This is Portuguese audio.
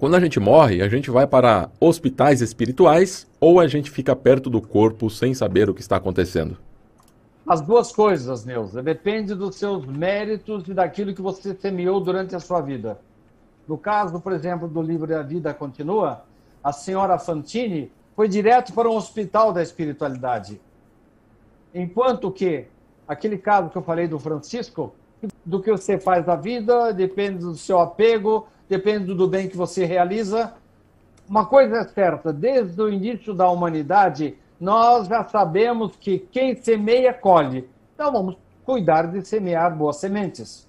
Quando a gente morre, a gente vai para hospitais espirituais ou a gente fica perto do corpo sem saber o que está acontecendo? As duas coisas, Neuza. Depende dos seus méritos e daquilo que você semeou durante a sua vida. No caso, por exemplo, do livro A Vida Continua, a senhora Fantini foi direto para um hospital da espiritualidade. Enquanto que aquele caso que eu falei do Francisco, do que você faz na vida, depende do seu apego, depende do bem que você realiza. Uma coisa é certa, desde o início da humanidade, nós já sabemos que quem semeia, colhe. Então vamos cuidar de semear boas sementes.